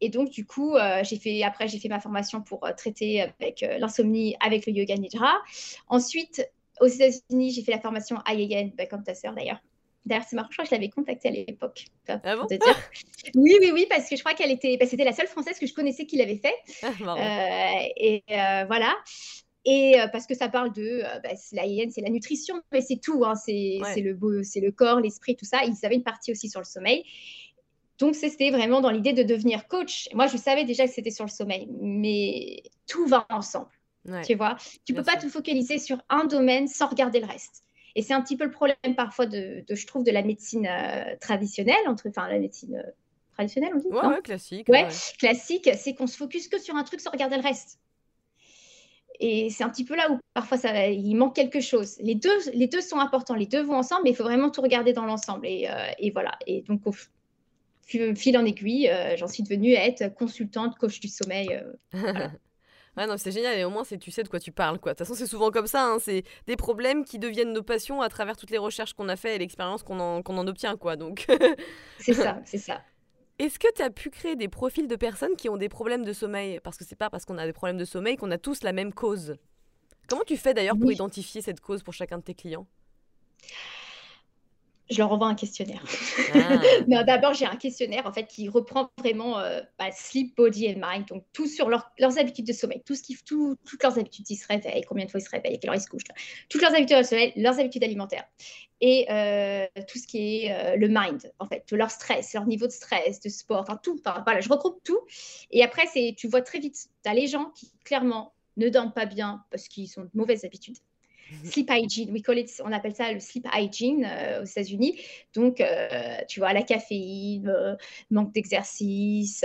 et donc, du coup, euh, j'ai fait, après, j'ai fait ma formation pour euh, traiter avec l'insomnie avec le yoga nidra. Ensuite, aux États-Unis, j'ai fait la formation IAN, bah, comme ta sœur d'ailleurs. D'ailleurs, c'est marrant, je crois que je l'avais contactée à l'époque. Ah bon Oui, oui, oui, parce que je crois qu'elle était, bah, c'était la seule française que je connaissais qui l'avait fait. Ah, et voilà. Et euh, parce que ça parle de euh, bah, la hyène, c'est la nutrition, mais c'est tout. Hein, c'est le, c'est le corps, l'esprit, tout ça. Ils avaient une partie aussi sur le sommeil. Donc, c'était vraiment dans l'idée de devenir coach. Moi, je savais déjà que c'était sur le sommeil, mais tout va ensemble. tu vois, tu peux pas te focaliser sur un domaine sans regarder le reste. Et c'est un petit peu le problème parfois de, je trouve, de la médecine euh, traditionnelle, entre, enfin, la médecine traditionnelle, on dit Ouais, ouais classique. Ouais, classique, c'est qu'on se focus que sur un truc sans regarder le reste. Et c'est un petit peu là où parfois ça, il manque quelque chose. Les deux, les deux sont importants, les deux vont ensemble, mais il faut vraiment tout regarder dans l'ensemble. Et, euh, et, voilà. Et donc, au fil en aiguille, euh, j'en suis devenue à être consultante, coach du sommeil. Euh, ouais, non, c'est génial. Et au moins, tu sais de quoi tu parles. Quoi. De toute façon, c'est souvent comme ça. Hein. C'est des problèmes qui deviennent nos passions à travers toutes les recherches qu'on a fait et l'expérience qu'on en, qu'on en obtient. Quoi. Donc... c'est ça, c'est ça. Est-ce que tu as pu créer des profils de personnes qui ont des problèmes de sommeil? Parce que c'est pas parce qu'on a des problèmes de sommeil qu'on a tous la même cause. Comment tu fais d'ailleurs pour identifier cette cause pour chacun de tes clients? Je leur envoie un questionnaire. Ah. D'abord, j'ai un questionnaire en fait qui reprend vraiment euh, bah, sleep, body and mind, donc tout sur leurs habitudes de sommeil, tout ce qui, tout, toutes leurs habitudes, ils se réveillent, combien de fois ils se réveillent, quelle heure ils se couchent, toutes leurs habitudes de sommeil, leurs habitudes alimentaires et euh, tout ce qui est euh, le mind, en fait, leur stress, leur niveau de stress, de sport, enfin tout. voilà, je regroupe tout. Et après, c'est, tu vois très vite, tu as les gens qui clairement ne dorment pas bien parce qu'ils ont de mauvaises habitudes sleep hygiene. We call it, on appelle ça le sleep hygiene euh, aux États-Unis. Donc, euh, tu vois, la caféine, euh, manque d'exercice,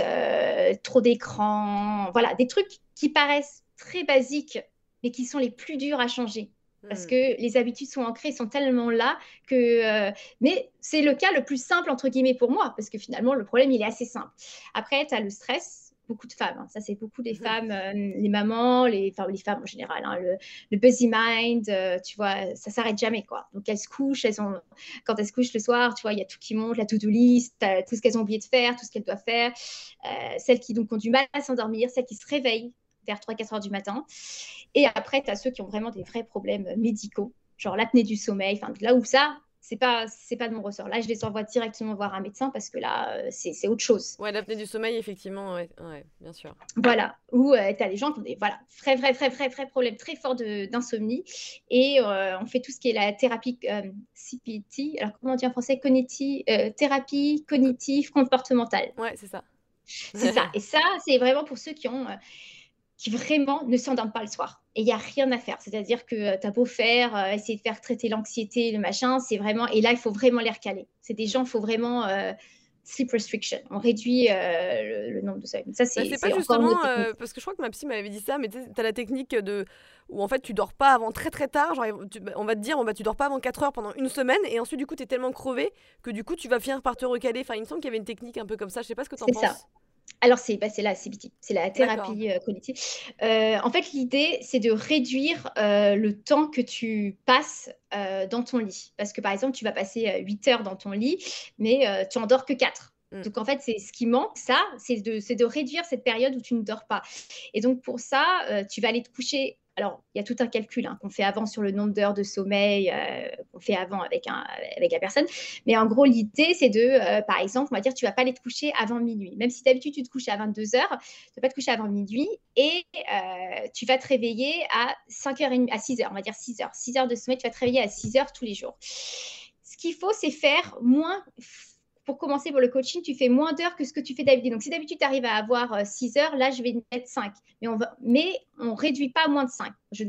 trop d'écran, voilà, des trucs qui paraissent très basiques, mais qui sont les plus durs à changer. Parce hmm. que les habitudes sont ancrées, sont tellement là que. mais c'est le cas le plus simple, entre guillemets, pour moi, parce que finalement, le problème, il est assez simple. Après, tu as le stress, beaucoup de femmes. Hein. Ça, c'est beaucoup des femmes, euh, les mamans, les, enfin, les femmes en général. Hein. le, le, busy mind, euh, tu vois, ça s'arrête jamais, quoi. Donc, elles se couchent, elles ont, quand elles se couchent le soir, tu vois, il y a tout qui monte, la to-do list, tout ce qu'elles ont oublié de faire, tout ce qu'elles doivent faire. celles qui donc ont du mal à s'endormir, celles qui se réveillent vers 3-4 heures du matin. Et après, tu as ceux qui ont vraiment des vrais problèmes médicaux, genre l'apnée du sommeil, enfin, là où ça, c'est pas c'est pas de mon ressort. Là, je les envoie directement voir un médecin parce que là, euh, c'est autre chose. Ouais, l'apnée du sommeil, effectivement, ouais, bien sûr. Voilà, ou euh, tu as des gens qui ont des voilà, très, très, très, très, très problèmes très forts d'insomnie. Et euh, on fait tout ce qui est la thérapie CPT, alors comment on dit en français? Cognitive, Thérapie cognitive comportementale. Ouais, c'est ça. C'est ça. Et ça, c'est vraiment pour ceux qui ont qui vraiment ne s'endorment pas le soir. Et il n'y a rien à faire. C'est-à-dire que euh, tu as beau faire, euh, essayer de faire traiter l'anxiété, le machin, c'est vraiment. Et là, il faut vraiment les recaler. C'est des gens, il faut vraiment. Euh, sleep restriction. On réduit le, nombre de sommeil. Ça, c'est bah, pas justement. parce que je crois que ma psy m'avait dit ça, mais tu as la technique de où en fait tu dors pas avant très très tard. Genre, on va te dire, on va, tu dors pas avant 4 heures pendant une semaine, et ensuite, du coup, tu es tellement crevé que du coup, tu vas finir par te recaler. Enfin, il me semble qu'il y avait une technique un peu comme ça. Je sais pas ce que tu en penses. Ça. Alors, c'est bah, la CBT, c'est la thérapie euh, cognitive. Euh, en fait, l'idée, c'est de réduire euh, le temps que tu passes dans ton lit. Parce que, par exemple, tu vas passer 8 heures dans ton lit, mais tu endors que 4. Mm. Donc en fait, c'est ce qui manque, ça, c'est de, de, réduire cette période où tu ne dors pas. Et donc pour ça, tu vas aller te coucher alors, il y a tout un calcul hein, qu'on fait avant sur le nombre d'heures de sommeil euh, qu'on fait avant avec, avec la personne. Mais en gros, l'idée, c'est de, euh, par exemple, on va dire, tu vas pas aller te coucher avant minuit. Même si d'habitude, tu te couches à 22 heures, tu ne vas pas te coucher avant minuit et euh, tu vas te réveiller à 5h30, à 6 heures, on va dire 6 heures. 6 heures de sommeil, tu vas te réveiller à 6 heures tous les jours. Ce qu'il faut, c'est faire moins pour commencer pour le coaching, tu fais moins d'heures que ce que tu fais d'habitude. Donc, si d'habitude, tu arrives à avoir 6 euh, heures, là, je vais mettre 5. Mais on ne mais on réduit pas à moins de 5. Je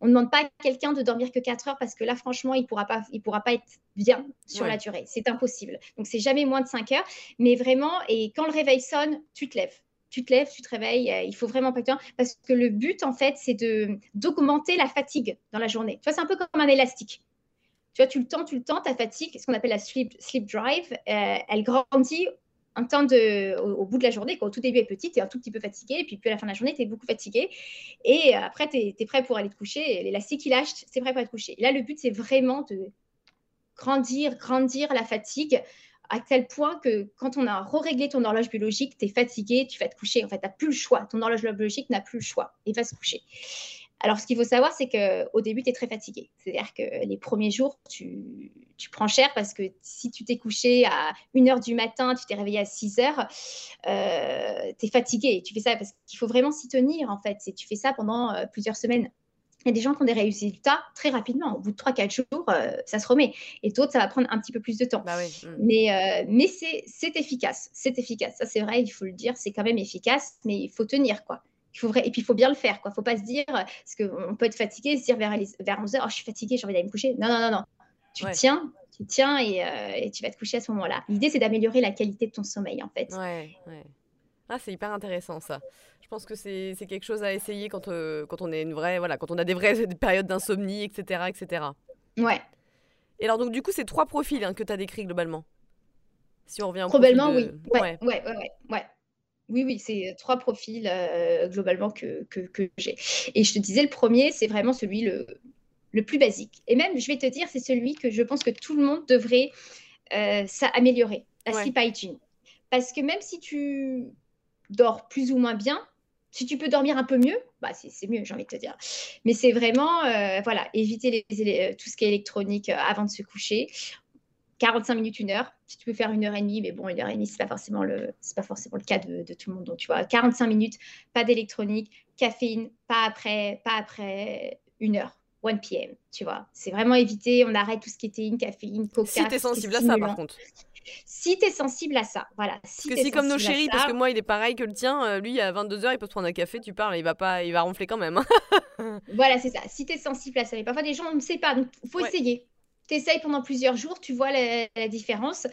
on ne demande pas à quelqu'un de dormir que 4 heures parce que là, franchement, il ne pourra, pas, il pourra pas être bien sur la durée. C'est impossible. Donc, c'est jamais moins de 5 heures. Mais vraiment, et quand le réveil sonne, tu te lèves tu te lèves, tu te réveilles, euh, il faut vraiment pas que tu parce que le but en fait, c'est de d'augmenter la fatigue dans la journée. Tu vois, c'est un peu comme un élastique. Tu vois, tu le tends, tu le tends, ta fatigue, ce qu'on appelle la sleep, drive, euh, elle grandit temps de, au, bout de la journée. Quand au tout début, elle est petite, tu es un tout petit peu fatigué, et puis, puis à la fin de la journée, tu es beaucoup fatigué. Et euh, après, tu es, prêt pour aller te coucher. L'élastique, il lâche, c'est prêt pour aller te coucher. là, le but, c'est vraiment de grandir, grandir la fatigue à tel point que quand on a re-réglé ton horloge biologique, tu es fatigué, tu vas te coucher. En fait, tu n'as plus le choix. Ton horloge biologique n'a plus le choix et va se coucher. Alors, ce qu'il faut savoir, c'est qu'au début, tu es très fatigué. C'est-à-dire que les premiers jours, tu, prends cher parce que si tu t'es couché à 1h du matin, tu t'es réveillé à 6h, euh, tu es fatigué. Tu fais ça parce qu'il faut vraiment s'y tenir, en fait. Tu fais ça pendant euh, plusieurs semaines. Il y a des gens qui ont des résultats très rapidement. Au bout de 3-4 jours, euh, ça se remet. Et d'autres, ça va prendre un petit peu plus de temps. Bah mm. Mais, mais c'est efficace. C'est efficace. Ça, c'est vrai, il faut le dire. C'est quand même efficace, mais il faut tenir, quoi. Et puis, il faut bien le faire. Il ne faut pas se dire, parce qu'on peut être fatigué, se dire vers, vers 11h, oh, je suis fatigué, j'ai envie d'aller me coucher. Non, non, non, non. Tu tiens, tu tiens euh, et, tu vas te coucher à ce moment-là. L'idée, c'est d'améliorer la qualité de ton sommeil, en fait. Ouais, ouais. Ah, c'est hyper intéressant ça. Je pense que c'est quelque chose à essayer quand, euh, quand on est une vraie, voilà, quand on a des vraies périodes d'insomnie, etc., etc. Ouais. Et alors donc du coup, c'est trois profils hein, que tu as décrits globalement. Si on revient. Probablement, oui. Ouais, ouais, ouais, ouais, ouais. Oui, oui, c'est trois profils euh, globalement que, que, j'ai. Et je te disais, le premier, c'est vraiment celui le, le plus basique. Et même, je vais te dire, c'est celui que je pense que tout le monde devrait euh, améliorer, la sleep hygiene. Parce que même si tu dors plus ou moins bien, si tu peux dormir un peu mieux, bah c'est mieux, j'ai envie de te dire. Mais c'est vraiment, euh, voilà, éviter les, tout ce qui est électronique avant de se coucher. 45 minutes, une heure. Si tu peux faire une heure et demie, mais bon, une heure et demie, c'est pas forcément le, pas forcément le cas de, tout le monde. Donc, tu vois, 45 minutes, pas d'électronique, caféine, pas après, pas après une heure. 1 p.m. Tu vois, c'est vraiment éviter. On arrête tout ce qui est théine, caféine, coca. Si tu es sensible à ça, par contre. Si tu es sensible à ça, voilà. Si parce que si comme nos chéris, parce que moi il est pareil que le tien, euh, lui à 22h il peut se prendre un café, tu parles, il va pas, il va ronfler quand même. Hein. voilà, c'est ça. Si tu es sensible à ça, mais parfois des gens on ne sait pas, donc faut essayer tu pendant plusieurs jours, tu vois la, différence.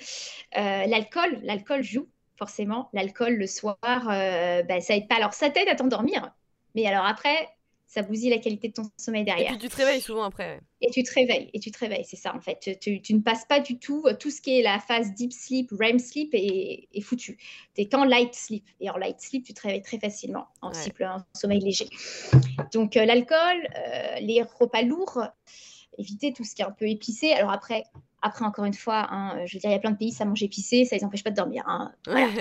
Euh, l'alcool, l'alcool joue forcément. L'alcool le soir, euh, bah, ça aide pas. Alors ça t'aide à t'endormir, mais alors après, ça bousille la qualité de ton sommeil derrière. Et puis tu te réveilles souvent après. Et tu te réveilles, et tu te réveilles, c'est ça en fait. Tu, ne passes pas du tout, euh, tout ce qui est la phase deep sleep, REM sleep est, est foutu. Tu es qu'en light sleep. Et en light sleep, tu te réveilles très facilement, en, en sommeil léger. Donc euh, l'alcool, euh, les repas lourds, éviter tout ce qui est un peu épicé. Alors après, après, encore une fois, hein, je veux dire, il y a plein de pays, ça mange épicé, ça les empêche pas de dormir. Hein.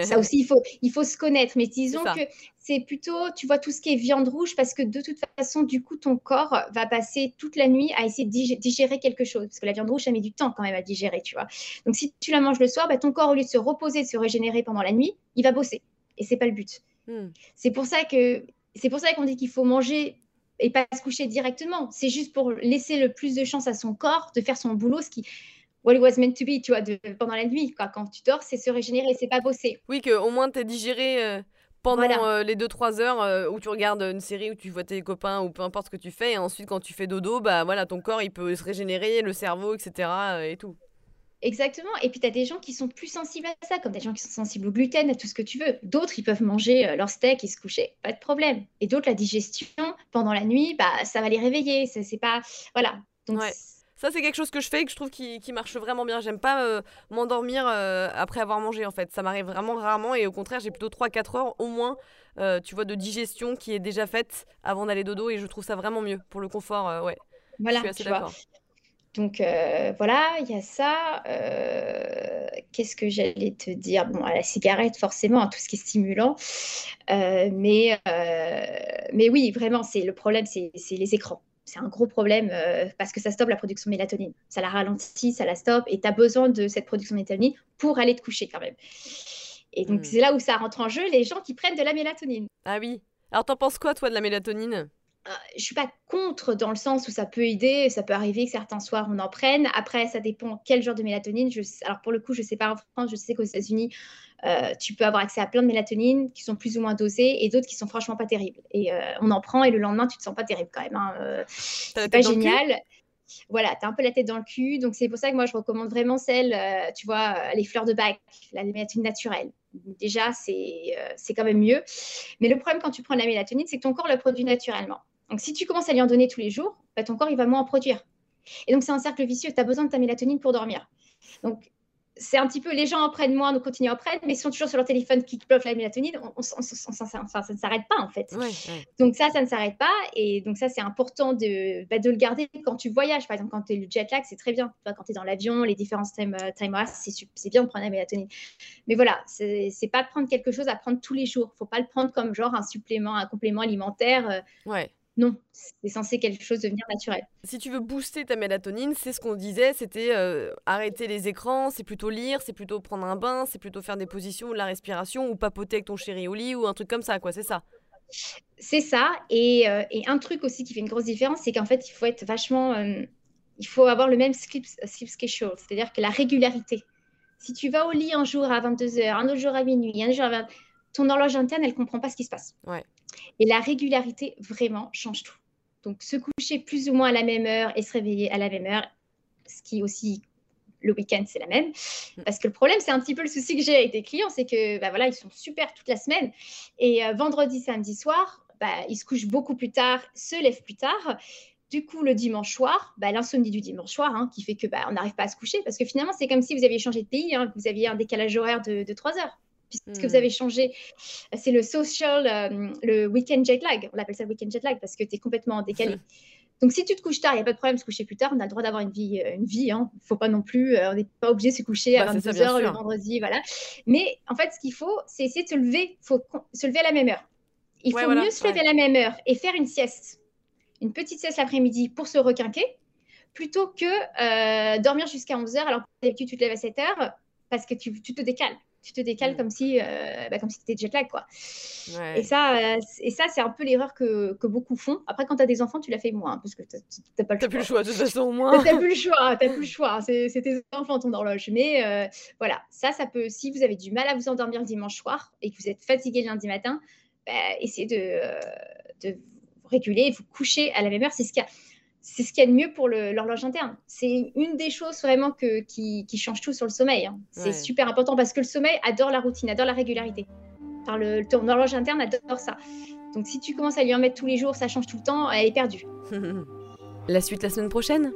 ça aussi, il faut, il faut se connaître. Mais disons que c'est plutôt, tu vois, tout ce qui est viande rouge, parce que de toute façon, du coup, ton corps va passer toute la nuit à essayer de digérer quelque chose. Parce que la viande rouge, ça met du temps quand même à digérer, tu vois. Donc, si tu la manges le soir, bah, ton corps, au lieu de se reposer, de se régénérer pendant la nuit, il va bosser. Et c'est pas le but. Hmm. C'est pour ça que c'est pour ça qu'on dit qu'il faut manger et pas se coucher directement. C'est juste pour laisser le plus de chance à son corps de faire son boulot, ce qui what it was meant to be, tu vois, de, pendant la nuit. Quoi. Quand tu dors, c'est se régénérer, c'est pas bosser. Oui, qu'au moins tu as digéré euh, pendant euh, les 2-3 heures euh, où tu regardes une série, où tu vois tes copains ou peu importe ce que tu fais. Et ensuite, quand tu fais dodo, bah voilà, ton corps il peut se régénérer, le cerveau, etc. et tout. Exactement. Et puis, tu as des gens qui sont plus sensibles à ça, comme des gens qui sont sensibles au gluten, à tout ce que tu veux. D'autres, ils peuvent manger leur steak et se coucher, pas de problème. Et d'autres, la digestion pendant la nuit, bah, ça va les réveiller. C'est pas. Voilà. Donc, ça, c'est quelque chose que je fais et que je trouve qui, qui marche vraiment bien. J'aime pas euh, m'endormir euh, après avoir mangé, en fait. Ça m'arrive vraiment rarement et au contraire, j'ai plutôt 3-4 heures au moins, euh, tu vois, de digestion qui est déjà faite avant d'aller dodo et je trouve ça vraiment mieux pour le confort, ouais. Voilà, je suis assez d'accord. Donc voilà, il y a ça. Qu'est-ce que j'allais te dire? Bon, la cigarette, forcément, hein, tout ce qui est stimulant. mais, mais oui, vraiment, c'est le problème, c'est les écrans c'est un gros problème euh, parce que ça stoppe la production de mélatonine. Ça la ralentit, ça la stoppe et tu as besoin de cette production de mélatonine pour aller te coucher quand même. Et donc, hmm. c'est là où ça rentre en jeu les gens qui prennent de la mélatonine. Ah oui. Alors, t'en penses quoi, toi, de la mélatonine? Je euh, je suis pas contre dans le sens où ça peut aider, ça peut arriver que certains soirs on en prenne. Après, ça dépend quel genre de mélatonine. Je, alors pour le coup, je sais pas en France, je sais qu'aux États-Unis, euh, tu peux avoir accès à plein de mélatonine qui sont plus ou moins dosées et d'autres qui sont franchement pas terribles. Et euh, on en prend et le lendemain, tu te sens pas terrible quand même. Hein. c'est pas génial. Voilà, tu as un peu la tête dans le cul. Donc c'est pour ça que moi, je recommande vraiment celle, tu vois, les fleurs de bac, la mélatonine naturelle déjà, c'est quand même mieux. Mais le problème quand tu prends la mélatonine, c'est que ton corps le produit naturellement. Donc, si tu commences à lui en donner tous les jours, bah, ton corps, il va moins en produire. Et donc, c'est un cercle vicieux. Tu as besoin de ta mélatonine pour dormir. Donc, c'est un petit peu, les gens en prennent moins, nous continuons à prendre, mais ils sont toujours sur leur téléphone qui bloque la mélatonine, on, ça ne s'arrête pas en fait. Donc ça, ça ne s'arrête pas, et donc ça, c'est important de, bah, de le garder quand tu voyages. Par exemple, quand tu es le jet lag, c'est très bien. quand tu es dans l'avion, les différents time, euh, time c'est bien de prendre la mélatonine. Mais voilà, c'est pas prendre quelque chose à prendre tous les jours. faut pas le prendre comme genre un supplément, un complément alimentaire. Euh, ouais non, c'est censé quelque chose devenir naturel. Si tu veux booster ta mélatonine, c'est ce qu'on disait, c'était euh, arrêter les écrans, c'est plutôt lire, c'est plutôt prendre un bain, c'est plutôt faire des positions ou de la respiration ou papoter avec ton chéri au lit ou un truc comme ça, quoi, c'est ça. C'est ça. Et, euh, et, un truc aussi qui fait une grosse différence, c'est qu'en fait, il faut être vachement. Euh, il faut avoir le même sleep, sleep schedule, c'est-à-dire que la régularité. Si tu vas au lit un jour à 22h, un autre jour à minuit, un jour à 20 ton horloge interne, elle comprend pas ce qui se passe. Ouais. Et la régularité, vraiment, change tout. Donc, se coucher plus ou moins à la même heure et se réveiller à la même heure, ce qui aussi, le week-end, c'est la même. Parce que le problème, c'est un petit peu le souci que j'ai avec des clients, c'est que, bah voilà, ils sont super toute la semaine. Et euh, vendredi, samedi soir, bah, ils se couchent beaucoup plus tard, se lèvent plus tard. Du coup, le dimanche soir, bah, l'insomnie du dimanche soir, hein, qui fait que bah, on n'arrive pas à se coucher, parce que finalement, c'est comme si vous aviez changé de pays, hein, vous aviez un décalage horaire de, de 3 heures puisque vous hmm. avez changé. C'est le social, euh, le week-end jet lag. On appelle ça le week-end jet lag parce que tu es complètement décalé. Donc, si tu te couches tard, il n'y a pas de problème de se coucher plus tard. On a le droit d'avoir une vie. Euh, une vie hein. faut pas non plus. Euh, on n'est pas obligé de se coucher à 22h bah, le vendredi. Voilà. Mais en fait, ce qu'il faut, c'est essayer de se lever. Il faut se lever à la même heure. Il faut mieux se lever à la même heure et faire une sieste. Une petite sieste l'après-midi pour se requinquer plutôt que dormir jusqu'à 11h alors que d'habitude tu te lèves à 7h parce que tu, tu te décales tu te décales mm. comme si, euh, bah, comme si tu étais jet lag, quoi. Et ça, euh, et ça c'est un peu l'erreur que, que, beaucoup font. Après, quand tu as des enfants, tu la fais moins, parce que tu n'as pas le choix. plus le choix, de toute façon, au moins. Tu plus le choix, tu plus le choix. C'est tes enfants, ton horloge. Mais euh, voilà, ça, ça peut, si vous avez du mal à vous endormir le dimanche soir et que vous êtes fatigué le lundi matin, bah, essayez de, de vous réguler, vous coucher à la même heure. C'est ce qu'il y a c'est ce qu'il y a de mieux pour l'horloge interne. C'est une des choses vraiment que, qui, qui change tout sur le sommeil. Hein. C'est super important parce que le sommeil adore la routine, adore la régularité. Par le, ton horloge interne adore ça. Donc si tu commences à lui en mettre tous les jours, ça change tout le temps, elle est perdue. la suite la semaine prochaine?